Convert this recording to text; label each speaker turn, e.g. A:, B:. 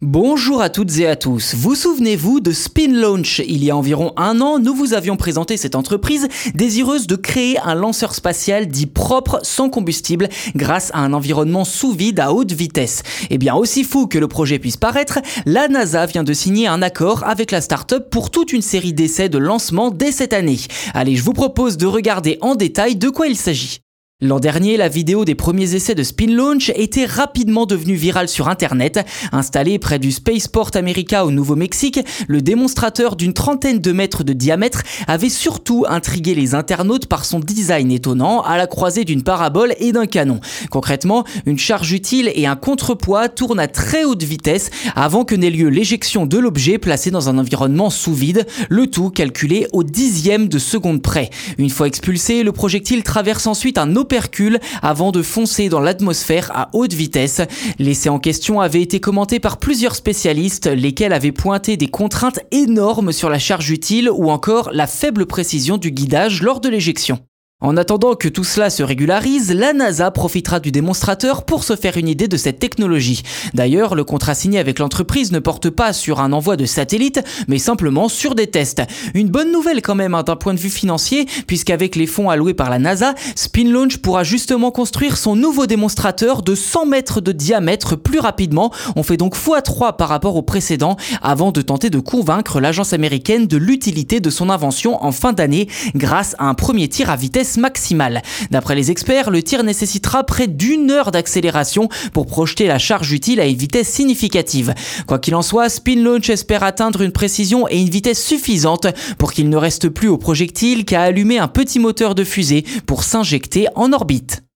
A: Bonjour à toutes et à tous. Vous souvenez-vous de Spin Launch? Il y a environ un an, nous vous avions présenté cette entreprise désireuse de créer un lanceur spatial dit propre, sans combustible, grâce à un environnement sous vide à haute vitesse. Eh bien, aussi fou que le projet puisse paraître, la NASA vient de signer un accord avec la start-up pour toute une série d'essais de lancement dès cette année. Allez, je vous propose de regarder en détail de quoi il s'agit. L'an dernier, la vidéo des premiers essais de Spin Launch était rapidement devenue virale sur Internet. Installé près du Spaceport America au Nouveau-Mexique, le démonstrateur d'une trentaine de mètres de diamètre avait surtout intrigué les internautes par son design étonnant à la croisée d'une parabole et d'un canon. Concrètement, une charge utile et un contrepoids tournent à très haute vitesse avant que n'ait lieu l'éjection de l'objet placé dans un environnement sous vide, le tout calculé au dixième de seconde près. Une fois expulsé, le projectile traverse ensuite un avant de foncer dans l'atmosphère à haute vitesse. L'essai en question avait été commenté par plusieurs spécialistes, lesquels avaient pointé des contraintes énormes sur la charge utile ou encore la faible précision du guidage lors de l'éjection. En attendant que tout cela se régularise, la NASA profitera du démonstrateur pour se faire une idée de cette technologie. D'ailleurs, le contrat signé avec l'entreprise ne porte pas sur un envoi de satellites, mais simplement sur des tests. Une bonne nouvelle quand même hein, d'un point de vue financier, puisqu'avec les fonds alloués par la NASA, Spin Launch pourra justement construire son nouveau démonstrateur de 100 mètres de diamètre plus rapidement. On fait donc x3 par rapport au précédent, avant de tenter de convaincre l'agence américaine de l'utilité de son invention en fin d'année, grâce à un premier tir à maximale. D'après les experts, le tir nécessitera près d'une heure d'accélération pour projeter la charge utile à une vitesse significative. Quoi qu'il en soit, Spin Launch espère atteindre une précision et une vitesse suffisante pour qu'il ne reste plus au projectile qu'à allumer un petit moteur de fusée pour s'injecter en orbite.